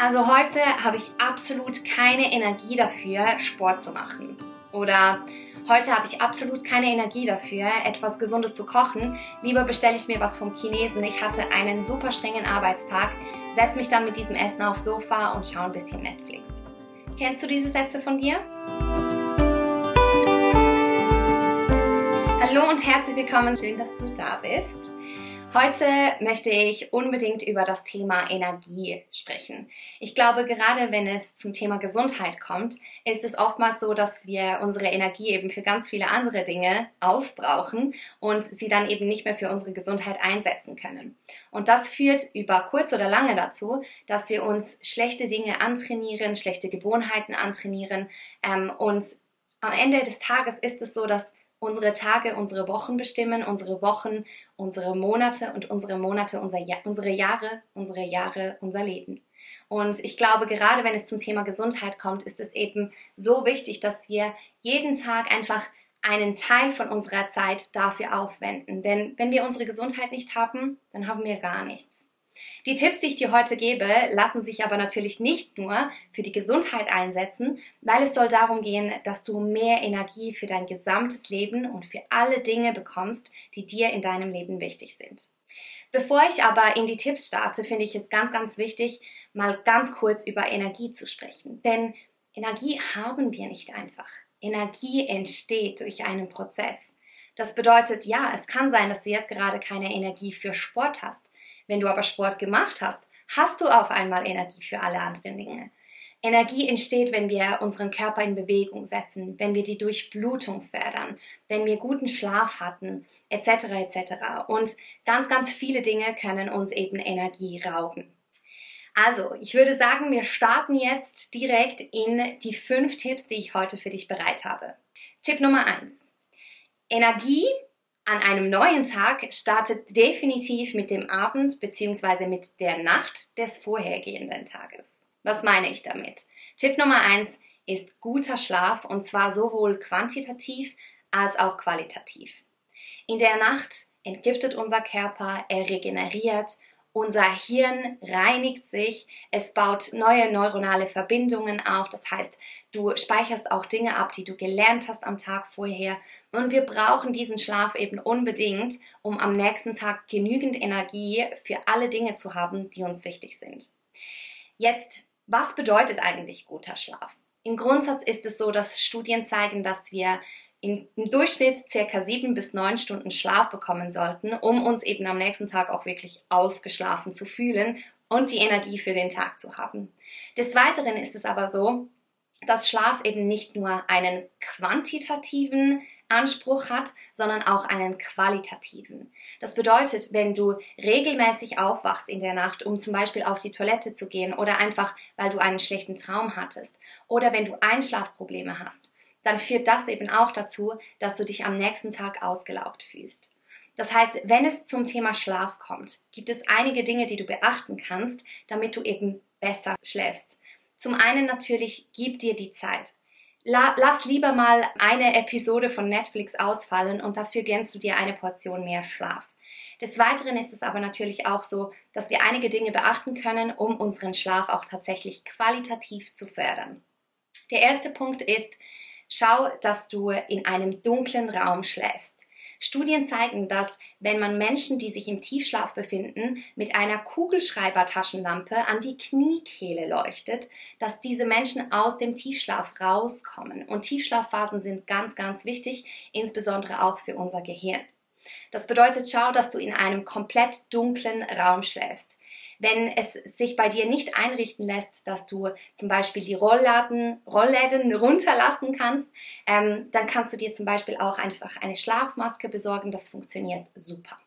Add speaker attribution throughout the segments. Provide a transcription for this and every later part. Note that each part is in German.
Speaker 1: Also heute habe ich absolut keine Energie dafür, Sport zu machen. Oder heute habe ich absolut keine Energie dafür, etwas Gesundes zu kochen. Lieber bestelle ich mir was vom Chinesen. Ich hatte einen super strengen Arbeitstag, setze mich dann mit diesem Essen aufs Sofa und schaue ein bisschen Netflix. Kennst du diese Sätze von dir? Hallo und herzlich willkommen. Schön, dass du da bist. Heute möchte ich unbedingt über das Thema Energie sprechen. Ich glaube, gerade wenn es zum Thema Gesundheit kommt, ist es oftmals so, dass wir unsere Energie eben für ganz viele andere Dinge aufbrauchen und sie dann eben nicht mehr für unsere Gesundheit einsetzen können. Und das führt über kurz oder lange dazu, dass wir uns schlechte Dinge antrainieren, schlechte Gewohnheiten antrainieren ähm, und am Ende des Tages ist es so, dass unsere Tage unsere Wochen bestimmen, unsere Wochen unsere Monate und unsere Monate unser ja unsere Jahre, unsere Jahre unser Leben. Und ich glaube, gerade wenn es zum Thema Gesundheit kommt, ist es eben so wichtig, dass wir jeden Tag einfach einen Teil von unserer Zeit dafür aufwenden. Denn wenn wir unsere Gesundheit nicht haben, dann haben wir gar nichts. Die Tipps, die ich dir heute gebe, lassen sich aber natürlich nicht nur für die Gesundheit einsetzen, weil es soll darum gehen, dass du mehr Energie für dein gesamtes Leben und für alle Dinge bekommst, die dir in deinem Leben wichtig sind. Bevor ich aber in die Tipps starte, finde ich es ganz, ganz wichtig, mal ganz kurz über Energie zu sprechen. Denn Energie haben wir nicht einfach. Energie entsteht durch einen Prozess. Das bedeutet, ja, es kann sein, dass du jetzt gerade keine Energie für Sport hast. Wenn du aber Sport gemacht hast, hast du auf einmal Energie für alle anderen Dinge. Energie entsteht, wenn wir unseren Körper in Bewegung setzen, wenn wir die Durchblutung fördern, wenn wir guten Schlaf hatten, etc. etc. Und ganz, ganz viele Dinge können uns eben Energie rauben. Also, ich würde sagen, wir starten jetzt direkt in die fünf Tipps, die ich heute für dich bereit habe. Tipp Nummer eins: Energie an einem neuen Tag startet definitiv mit dem Abend bzw. mit der Nacht des vorhergehenden Tages. Was meine ich damit? Tipp Nummer eins ist guter Schlaf und zwar sowohl quantitativ als auch qualitativ. In der Nacht entgiftet unser Körper, er regeneriert, unser Hirn reinigt sich, es baut neue neuronale Verbindungen auf, das heißt, du speicherst auch Dinge ab, die du gelernt hast am Tag vorher und wir brauchen diesen Schlaf eben unbedingt, um am nächsten Tag genügend Energie für alle Dinge zu haben, die uns wichtig sind. Jetzt, was bedeutet eigentlich guter Schlaf? Im Grundsatz ist es so, dass Studien zeigen, dass wir im Durchschnitt circa sieben bis neun Stunden Schlaf bekommen sollten, um uns eben am nächsten Tag auch wirklich ausgeschlafen zu fühlen und die Energie für den Tag zu haben. Des Weiteren ist es aber so, dass Schlaf eben nicht nur einen quantitativen Anspruch hat, sondern auch einen qualitativen. Das bedeutet, wenn du regelmäßig aufwachst in der Nacht, um zum Beispiel auf die Toilette zu gehen oder einfach, weil du einen schlechten Traum hattest oder wenn du Einschlafprobleme hast, dann führt das eben auch dazu, dass du dich am nächsten Tag ausgelaugt fühlst. Das heißt, wenn es zum Thema Schlaf kommt, gibt es einige Dinge, die du beachten kannst, damit du eben besser schläfst. Zum einen natürlich, gib dir die Zeit la, lass lieber mal eine Episode von Netflix ausfallen und dafür gönnst du dir eine Portion mehr Schlaf. Des Weiteren ist es aber natürlich auch so, dass wir einige Dinge beachten können, um unseren Schlaf auch tatsächlich qualitativ zu fördern. Der erste Punkt ist, schau, dass du in einem dunklen Raum schläfst. Studien zeigen, dass wenn man Menschen, die sich im Tiefschlaf befinden, mit einer Kugelschreibertaschenlampe an die Kniekehle leuchtet, dass diese Menschen aus dem Tiefschlaf rauskommen. Und Tiefschlafphasen sind ganz, ganz wichtig, insbesondere auch für unser Gehirn. Das bedeutet, schau, dass du in einem komplett dunklen Raum schläfst. Wenn es sich bei dir nicht einrichten lässt, dass du zum Beispiel die Rollladen, Rollläden runterlassen kannst, ähm, dann kannst du dir zum Beispiel auch einfach eine Schlafmaske besorgen. Das funktioniert super.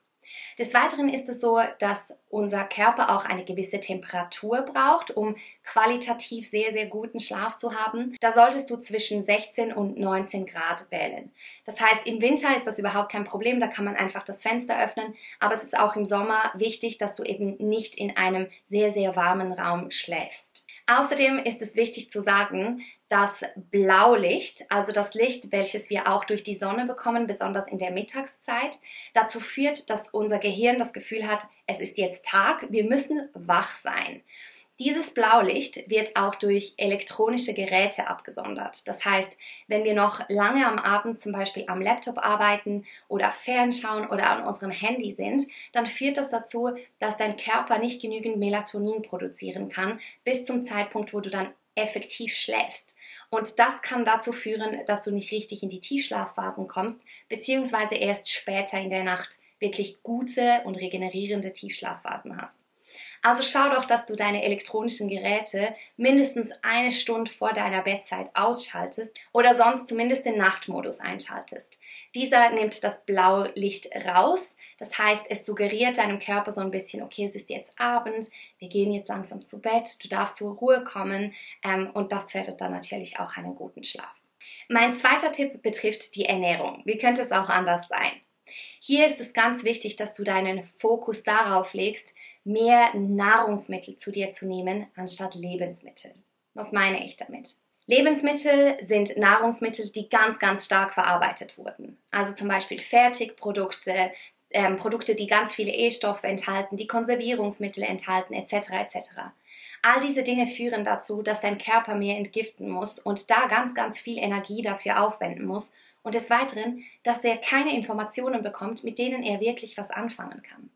Speaker 1: Des Weiteren ist es so, dass unser Körper auch eine gewisse Temperatur braucht, um qualitativ sehr, sehr guten Schlaf zu haben. Da solltest du zwischen 16 und 19 Grad wählen. Das heißt, im Winter ist das überhaupt kein Problem, da kann man einfach das Fenster öffnen, aber es ist auch im Sommer wichtig, dass du eben nicht in einem sehr, sehr warmen Raum schläfst. Außerdem ist es wichtig zu sagen, das Blaulicht, also das Licht, welches wir auch durch die Sonne bekommen, besonders in der Mittagszeit, dazu führt, dass unser Gehirn das Gefühl hat, es ist jetzt Tag, wir müssen wach sein. Dieses Blaulicht wird auch durch elektronische Geräte abgesondert. Das heißt, wenn wir noch lange am Abend zum Beispiel am Laptop arbeiten oder fernschauen oder an unserem Handy sind, dann führt das dazu, dass dein Körper nicht genügend Melatonin produzieren kann bis zum Zeitpunkt, wo du dann effektiv schläfst. Und das kann dazu führen, dass du nicht richtig in die Tiefschlafphasen kommst, beziehungsweise erst später in der Nacht wirklich gute und regenerierende Tiefschlafphasen hast. Also schau doch, dass du deine elektronischen Geräte mindestens eine Stunde vor deiner Bettzeit ausschaltest oder sonst zumindest den Nachtmodus einschaltest. Dieser nimmt das Blaulicht raus. Das heißt, es suggeriert deinem Körper so ein bisschen, okay, es ist jetzt Abend, wir gehen jetzt langsam zu Bett, du darfst zur Ruhe kommen ähm, und das fördert dann natürlich auch einen guten Schlaf. Mein zweiter Tipp betrifft die Ernährung. Wie könnte es auch anders sein? Hier ist es ganz wichtig, dass du deinen Fokus darauf legst, mehr Nahrungsmittel zu dir zu nehmen, anstatt Lebensmittel. Was meine ich damit? Lebensmittel sind Nahrungsmittel, die ganz, ganz stark verarbeitet wurden. Also zum Beispiel Fertigprodukte, ähm, Produkte, die ganz viele E-Stoffe enthalten, die Konservierungsmittel enthalten, etc. etc. All diese Dinge führen dazu, dass dein Körper mehr entgiften muss und da ganz, ganz viel Energie dafür aufwenden muss und des Weiteren, dass er keine Informationen bekommt, mit denen er wirklich was anfangen kann.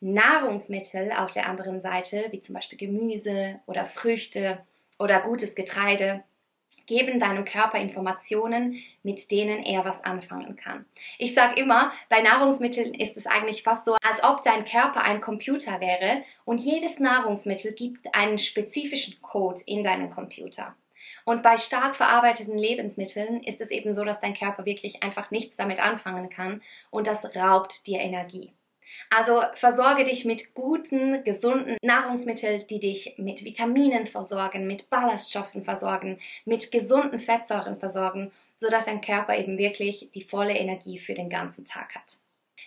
Speaker 1: Nahrungsmittel auf der anderen Seite, wie zum Beispiel Gemüse oder Früchte oder gutes Getreide, geben deinem Körper Informationen, mit denen er was anfangen kann. Ich sage immer, bei Nahrungsmitteln ist es eigentlich fast so, als ob dein Körper ein Computer wäre und jedes Nahrungsmittel gibt einen spezifischen Code in deinen Computer. Und bei stark verarbeiteten Lebensmitteln ist es eben so, dass dein Körper wirklich einfach nichts damit anfangen kann und das raubt dir Energie. Also versorge dich mit guten, gesunden Nahrungsmitteln, die dich mit Vitaminen versorgen, mit Ballaststoffen versorgen, mit gesunden Fettsäuren versorgen, sodass dein Körper eben wirklich die volle Energie für den ganzen Tag hat.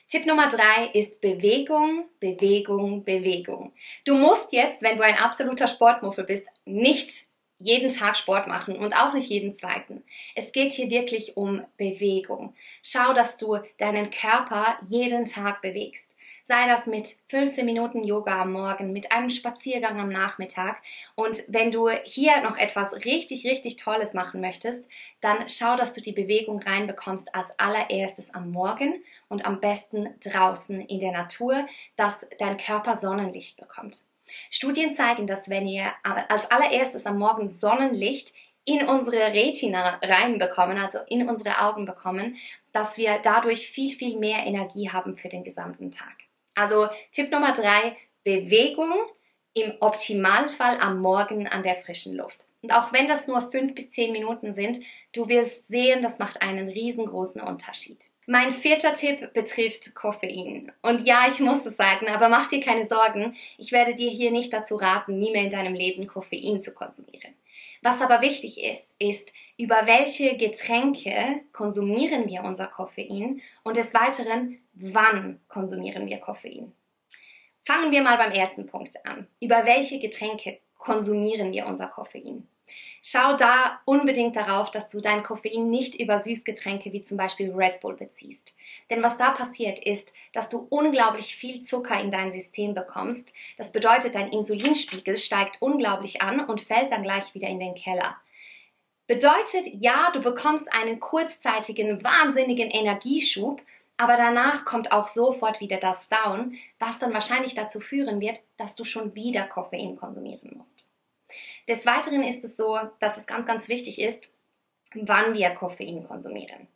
Speaker 1: Tipp Nummer drei ist Bewegung, Bewegung, Bewegung. Du musst jetzt, wenn du ein absoluter Sportmuffel bist, nicht jeden Tag Sport machen und auch nicht jeden zweiten. Es geht hier wirklich um Bewegung. Schau, dass du deinen Körper jeden Tag bewegst sei das mit 15 Minuten Yoga am Morgen, mit einem Spaziergang am Nachmittag. Und wenn du hier noch etwas richtig, richtig Tolles machen möchtest, dann schau, dass du die Bewegung reinbekommst als allererstes am Morgen und am besten draußen in der Natur, dass dein Körper Sonnenlicht bekommt. Studien zeigen, dass wenn ihr als allererstes am Morgen Sonnenlicht in unsere Retina reinbekommen, also in unsere Augen bekommen, dass wir dadurch viel, viel mehr Energie haben für den gesamten Tag. Also Tipp Nummer drei, Bewegung im Optimalfall am Morgen an der frischen Luft. Und auch wenn das nur fünf bis zehn Minuten sind, du wirst sehen, das macht einen riesengroßen Unterschied. Mein vierter Tipp betrifft Koffein. Und ja, ich muss es sagen, aber mach dir keine Sorgen, ich werde dir hier nicht dazu raten, nie mehr in deinem Leben Koffein zu konsumieren. Was aber wichtig ist, ist, über welche Getränke konsumieren wir unser Koffein und des Weiteren, wann konsumieren wir Koffein. Fangen wir mal beim ersten Punkt an. Über welche Getränke konsumieren wir unser Koffein? Schau da unbedingt darauf, dass du dein Koffein nicht über Süßgetränke wie zum Beispiel Red Bull beziehst. Denn was da passiert ist, dass du unglaublich viel Zucker in dein System bekommst. Das bedeutet, dein Insulinspiegel steigt unglaublich an und fällt dann gleich wieder in den Keller. Bedeutet, ja, du bekommst einen kurzzeitigen, wahnsinnigen Energieschub, aber danach kommt auch sofort wieder das Down, was dann wahrscheinlich dazu führen wird, dass du schon wieder Koffein konsumieren musst. Des Weiteren ist es so, dass es ganz, ganz wichtig ist, wann wir Koffein konsumieren.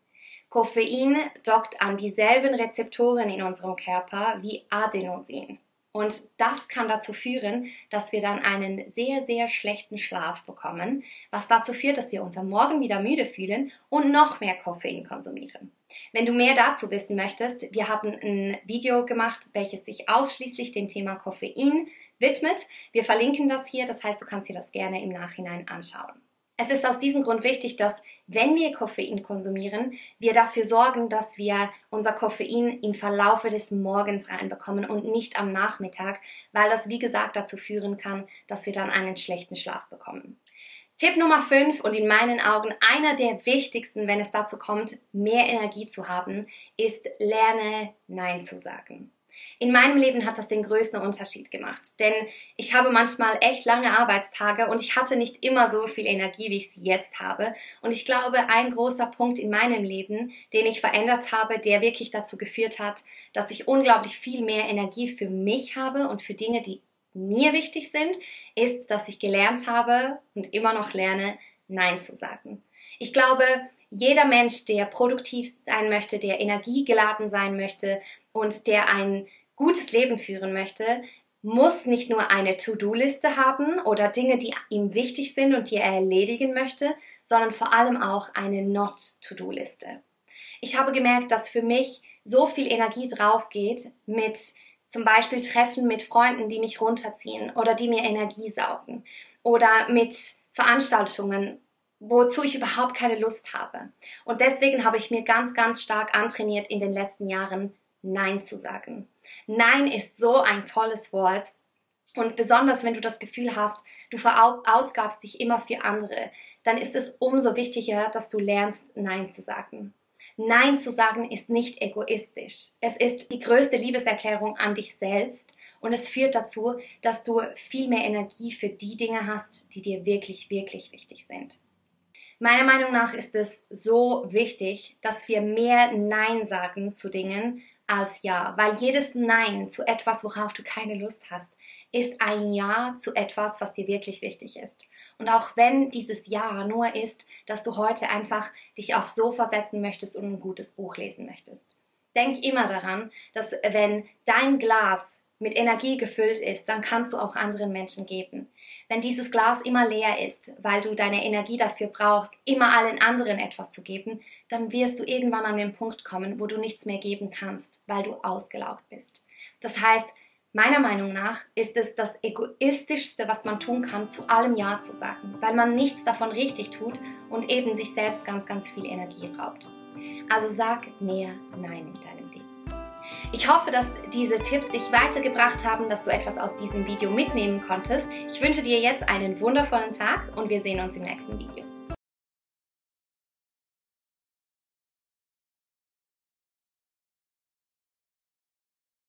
Speaker 1: Koffein dockt an dieselben Rezeptoren in unserem Körper wie Adenosin. Und das kann dazu führen, dass wir dann einen sehr, sehr schlechten Schlaf bekommen, was dazu führt, dass wir uns am Morgen wieder müde fühlen und noch mehr Koffein konsumieren. Wenn du mehr dazu wissen möchtest, wir haben ein Video gemacht, welches sich ausschließlich dem Thema Koffein widmet. Wir verlinken das hier, das heißt, du kannst dir das gerne im Nachhinein anschauen. Es ist aus diesem Grund wichtig, dass wenn wir Koffein konsumieren, wir dafür sorgen, dass wir unser Koffein im Verlaufe des Morgens reinbekommen und nicht am Nachmittag, weil das wie gesagt dazu führen kann, dass wir dann einen schlechten Schlaf bekommen. Tipp Nummer 5 und in meinen Augen einer der wichtigsten, wenn es dazu kommt, mehr Energie zu haben, ist lerne Nein zu sagen. In meinem Leben hat das den größten Unterschied gemacht, denn ich habe manchmal echt lange Arbeitstage und ich hatte nicht immer so viel Energie, wie ich sie jetzt habe. Und ich glaube, ein großer Punkt in meinem Leben, den ich verändert habe, der wirklich dazu geführt hat, dass ich unglaublich viel mehr Energie für mich habe und für Dinge, die mir wichtig sind, ist, dass ich gelernt habe und immer noch lerne, Nein zu sagen. Ich glaube, jeder Mensch, der produktiv sein möchte, der energiegeladen sein möchte und der ein gutes Leben führen möchte, muss nicht nur eine To-Do-Liste haben oder Dinge, die ihm wichtig sind und die er erledigen möchte, sondern vor allem auch eine Not-To-Do-Liste. Ich habe gemerkt, dass für mich so viel Energie drauf geht mit zum Beispiel Treffen mit Freunden, die mich runterziehen oder die mir Energie saugen oder mit Veranstaltungen, wozu ich überhaupt keine Lust habe. Und deswegen habe ich mir ganz, ganz stark antrainiert in den letzten Jahren, Nein zu sagen. Nein ist so ein tolles Wort. Und besonders wenn du das Gefühl hast, du verausgabst dich immer für andere, dann ist es umso wichtiger, dass du lernst, Nein zu sagen. Nein zu sagen ist nicht egoistisch. Es ist die größte Liebeserklärung an dich selbst und es führt dazu, dass du viel mehr Energie für die Dinge hast, die dir wirklich, wirklich wichtig sind. Meiner Meinung nach ist es so wichtig, dass wir mehr Nein sagen zu Dingen als Ja, weil jedes Nein zu etwas, worauf du keine Lust hast, ist ein Ja zu etwas, was dir wirklich wichtig ist. Und auch wenn dieses Ja nur ist, dass du heute einfach dich aufs Sofa setzen möchtest und ein gutes Buch lesen möchtest. Denk immer daran, dass wenn dein Glas mit Energie gefüllt ist, dann kannst du auch anderen Menschen geben. Wenn dieses Glas immer leer ist, weil du deine Energie dafür brauchst, immer allen anderen etwas zu geben, dann wirst du irgendwann an den Punkt kommen, wo du nichts mehr geben kannst, weil du ausgelaugt bist. Das heißt, meiner Meinung nach ist es das egoistischste, was man tun kann, zu allem Ja zu sagen, weil man nichts davon richtig tut und eben sich selbst ganz, ganz viel Energie raubt. Also sag mehr Nein in deinem Leben. Ich hoffe, dass diese Tipps dich weitergebracht haben, dass du etwas aus diesem Video mitnehmen konntest. Ich wünsche dir jetzt einen wundervollen Tag und wir sehen uns im nächsten Video.